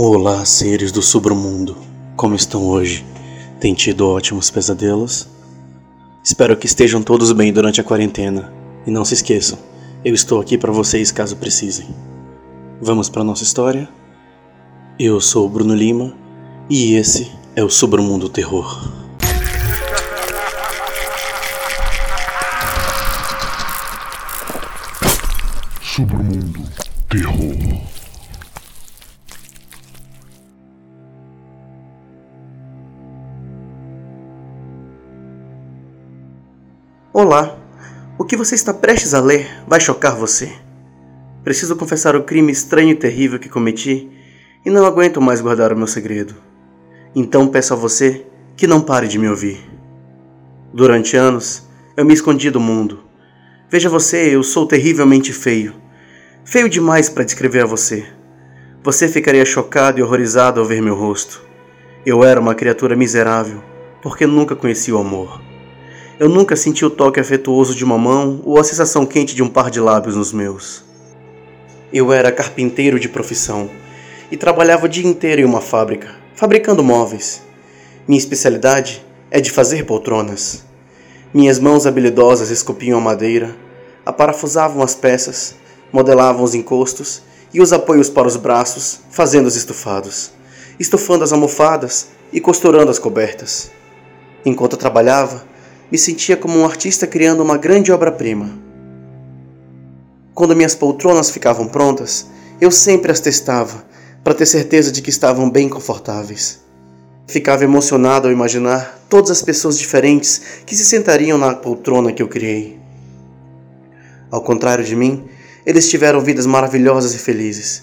Olá, seres do submundo. Como estão hoje? Tem tido ótimos pesadelos? Espero que estejam todos bem durante a quarentena. E não se esqueçam, eu estou aqui para vocês caso precisem. Vamos para nossa história? Eu sou o Bruno Lima e esse é o Submundo Terror. Submundo Terror. Olá! O que você está prestes a ler vai chocar você. Preciso confessar o crime estranho e terrível que cometi e não aguento mais guardar o meu segredo. Então peço a você que não pare de me ouvir. Durante anos, eu me escondi do mundo. Veja você, eu sou terrivelmente feio. Feio demais para descrever a você. Você ficaria chocado e horrorizado ao ver meu rosto. Eu era uma criatura miserável, porque nunca conheci o amor. Eu nunca senti o toque afetuoso de uma mão ou a sensação quente de um par de lábios nos meus. Eu era carpinteiro de profissão e trabalhava o dia inteiro em uma fábrica, fabricando móveis. Minha especialidade é de fazer poltronas. Minhas mãos habilidosas esculpiam a madeira, aparafusavam as peças, modelavam os encostos e os apoios para os braços, fazendo os estufados, estufando as almofadas e costurando as cobertas. Enquanto trabalhava, me sentia como um artista criando uma grande obra-prima. Quando minhas poltronas ficavam prontas, eu sempre as testava para ter certeza de que estavam bem confortáveis. Ficava emocionado ao imaginar todas as pessoas diferentes que se sentariam na poltrona que eu criei. Ao contrário de mim, eles tiveram vidas maravilhosas e felizes.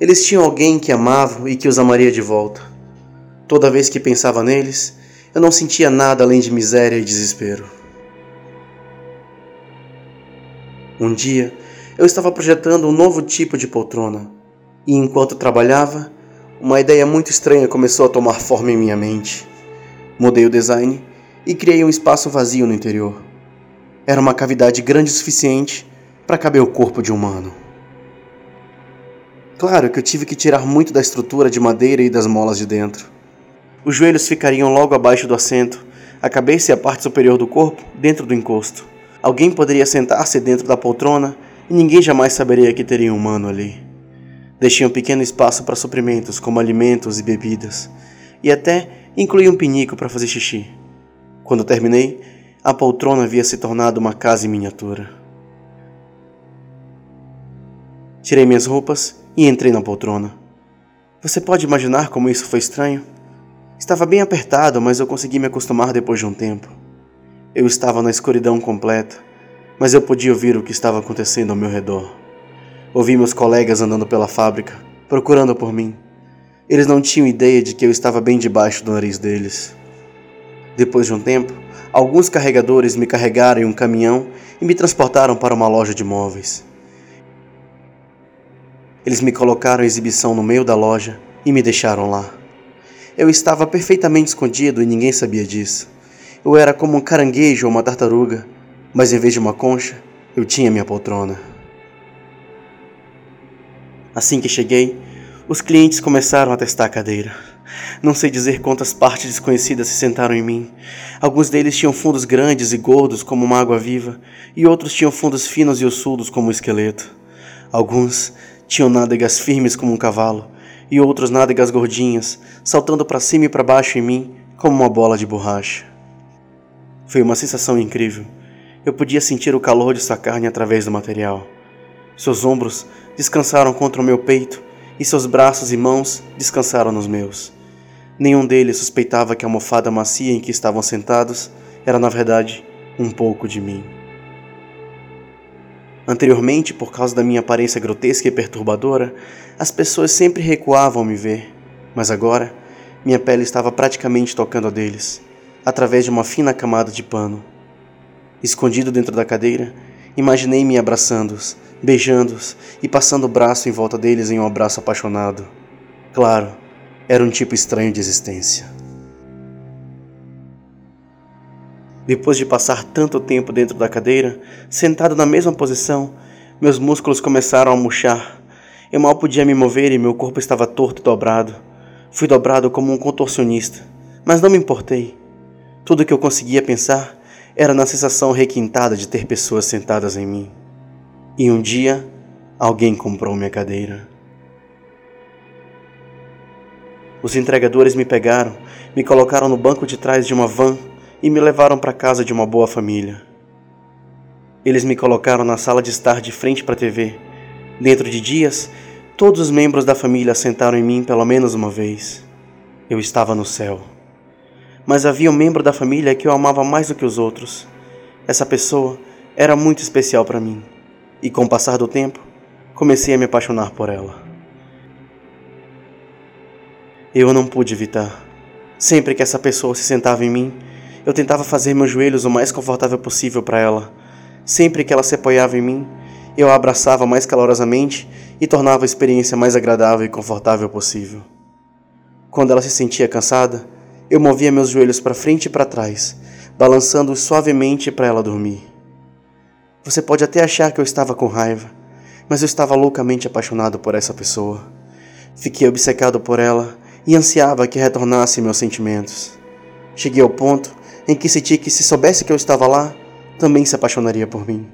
Eles tinham alguém que amavam e que os amaria de volta. Toda vez que pensava neles, eu não sentia nada além de miséria e desespero. Um dia, eu estava projetando um novo tipo de poltrona, e enquanto trabalhava, uma ideia muito estranha começou a tomar forma em minha mente. Mudei o design e criei um espaço vazio no interior. Era uma cavidade grande o suficiente para caber o corpo de um humano. Claro que eu tive que tirar muito da estrutura de madeira e das molas de dentro. Os joelhos ficariam logo abaixo do assento, a cabeça e a parte superior do corpo dentro do encosto. Alguém poderia sentar-se dentro da poltrona e ninguém jamais saberia que teria um humano ali. Deixei um pequeno espaço para suprimentos, como alimentos e bebidas, e até incluí um pinico para fazer xixi. Quando terminei, a poltrona havia se tornado uma casa em miniatura. Tirei minhas roupas e entrei na poltrona. Você pode imaginar como isso foi estranho? Estava bem apertado, mas eu consegui me acostumar depois de um tempo. Eu estava na escuridão completa, mas eu podia ouvir o que estava acontecendo ao meu redor. Ouvi meus colegas andando pela fábrica, procurando por mim. Eles não tinham ideia de que eu estava bem debaixo do nariz deles. Depois de um tempo, alguns carregadores me carregaram em um caminhão e me transportaram para uma loja de móveis. Eles me colocaram em exibição no meio da loja e me deixaram lá. Eu estava perfeitamente escondido e ninguém sabia disso. Eu era como um caranguejo ou uma tartaruga, mas em vez de uma concha, eu tinha minha poltrona. Assim que cheguei, os clientes começaram a testar a cadeira. Não sei dizer quantas partes desconhecidas se sentaram em mim. Alguns deles tinham fundos grandes e gordos como uma água viva, e outros tinham fundos finos e ossudos como um esqueleto. Alguns tinham nádegas firmes como um cavalo, e outros nádegas gordinhas, saltando para cima e para baixo em mim como uma bola de borracha. Foi uma sensação incrível. Eu podia sentir o calor de sua carne através do material. Seus ombros descansaram contra o meu peito e seus braços e mãos descansaram nos meus. Nenhum deles suspeitava que a almofada macia em que estavam sentados era, na verdade, um pouco de mim. Anteriormente, por causa da minha aparência grotesca e perturbadora, as pessoas sempre recuavam ao me ver, mas agora minha pele estava praticamente tocando a deles, através de uma fina camada de pano. Escondido dentro da cadeira, imaginei-me abraçando-os, beijando-os e passando o braço em volta deles em um abraço apaixonado. Claro, era um tipo estranho de existência. Depois de passar tanto tempo dentro da cadeira, sentado na mesma posição, meus músculos começaram a murchar Eu mal podia me mover e meu corpo estava torto e dobrado. Fui dobrado como um contorcionista, mas não me importei. Tudo o que eu conseguia pensar era na sensação requintada de ter pessoas sentadas em mim. E um dia, alguém comprou minha cadeira. Os entregadores me pegaram, me colocaram no banco de trás de uma van e me levaram para casa de uma boa família. Eles me colocaram na sala de estar de frente para a TV. Dentro de dias, todos os membros da família sentaram em mim pelo menos uma vez. Eu estava no céu. Mas havia um membro da família que eu amava mais do que os outros. Essa pessoa era muito especial para mim. E com o passar do tempo, comecei a me apaixonar por ela. Eu não pude evitar. Sempre que essa pessoa se sentava em mim, eu tentava fazer meus joelhos o mais confortável possível para ela. Sempre que ela se apoiava em mim, eu a abraçava mais calorosamente e tornava a experiência mais agradável e confortável possível. Quando ela se sentia cansada, eu movia meus joelhos para frente e para trás, balançando-os suavemente para ela dormir. Você pode até achar que eu estava com raiva, mas eu estava loucamente apaixonado por essa pessoa. Fiquei obcecado por ela e ansiava que retornasse meus sentimentos. Cheguei ao ponto em que senti que, se soubesse que eu estava lá, também se apaixonaria por mim.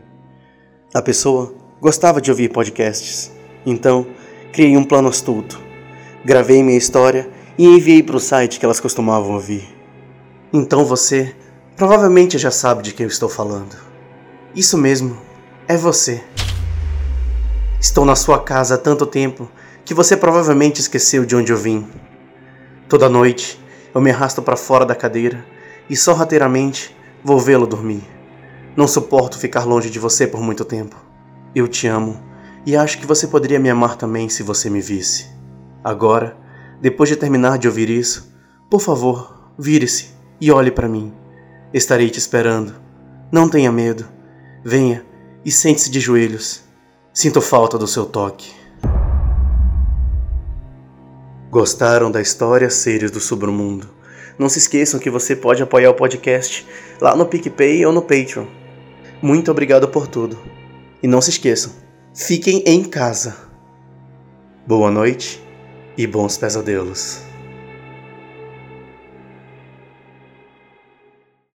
A pessoa gostava de ouvir podcasts, então criei um plano astuto. Gravei minha história e enviei para o site que elas costumavam ouvir. Então você provavelmente já sabe de quem eu estou falando. Isso mesmo, é você. Estou na sua casa há tanto tempo que você provavelmente esqueceu de onde eu vim. Toda noite eu me arrasto para fora da cadeira e sorrateiramente vou vê-lo dormir. Não suporto ficar longe de você por muito tempo. Eu te amo e acho que você poderia me amar também se você me visse. Agora, depois de terminar de ouvir isso, por favor, vire-se e olhe para mim. Estarei te esperando. Não tenha medo. Venha e sente-se de joelhos. Sinto falta do seu toque. Gostaram da história Seres do Submundo? Não se esqueçam que você pode apoiar o podcast lá no PicPay ou no Patreon. Muito obrigado por tudo. E não se esqueçam, fiquem em casa. Boa noite e bons pesadelos.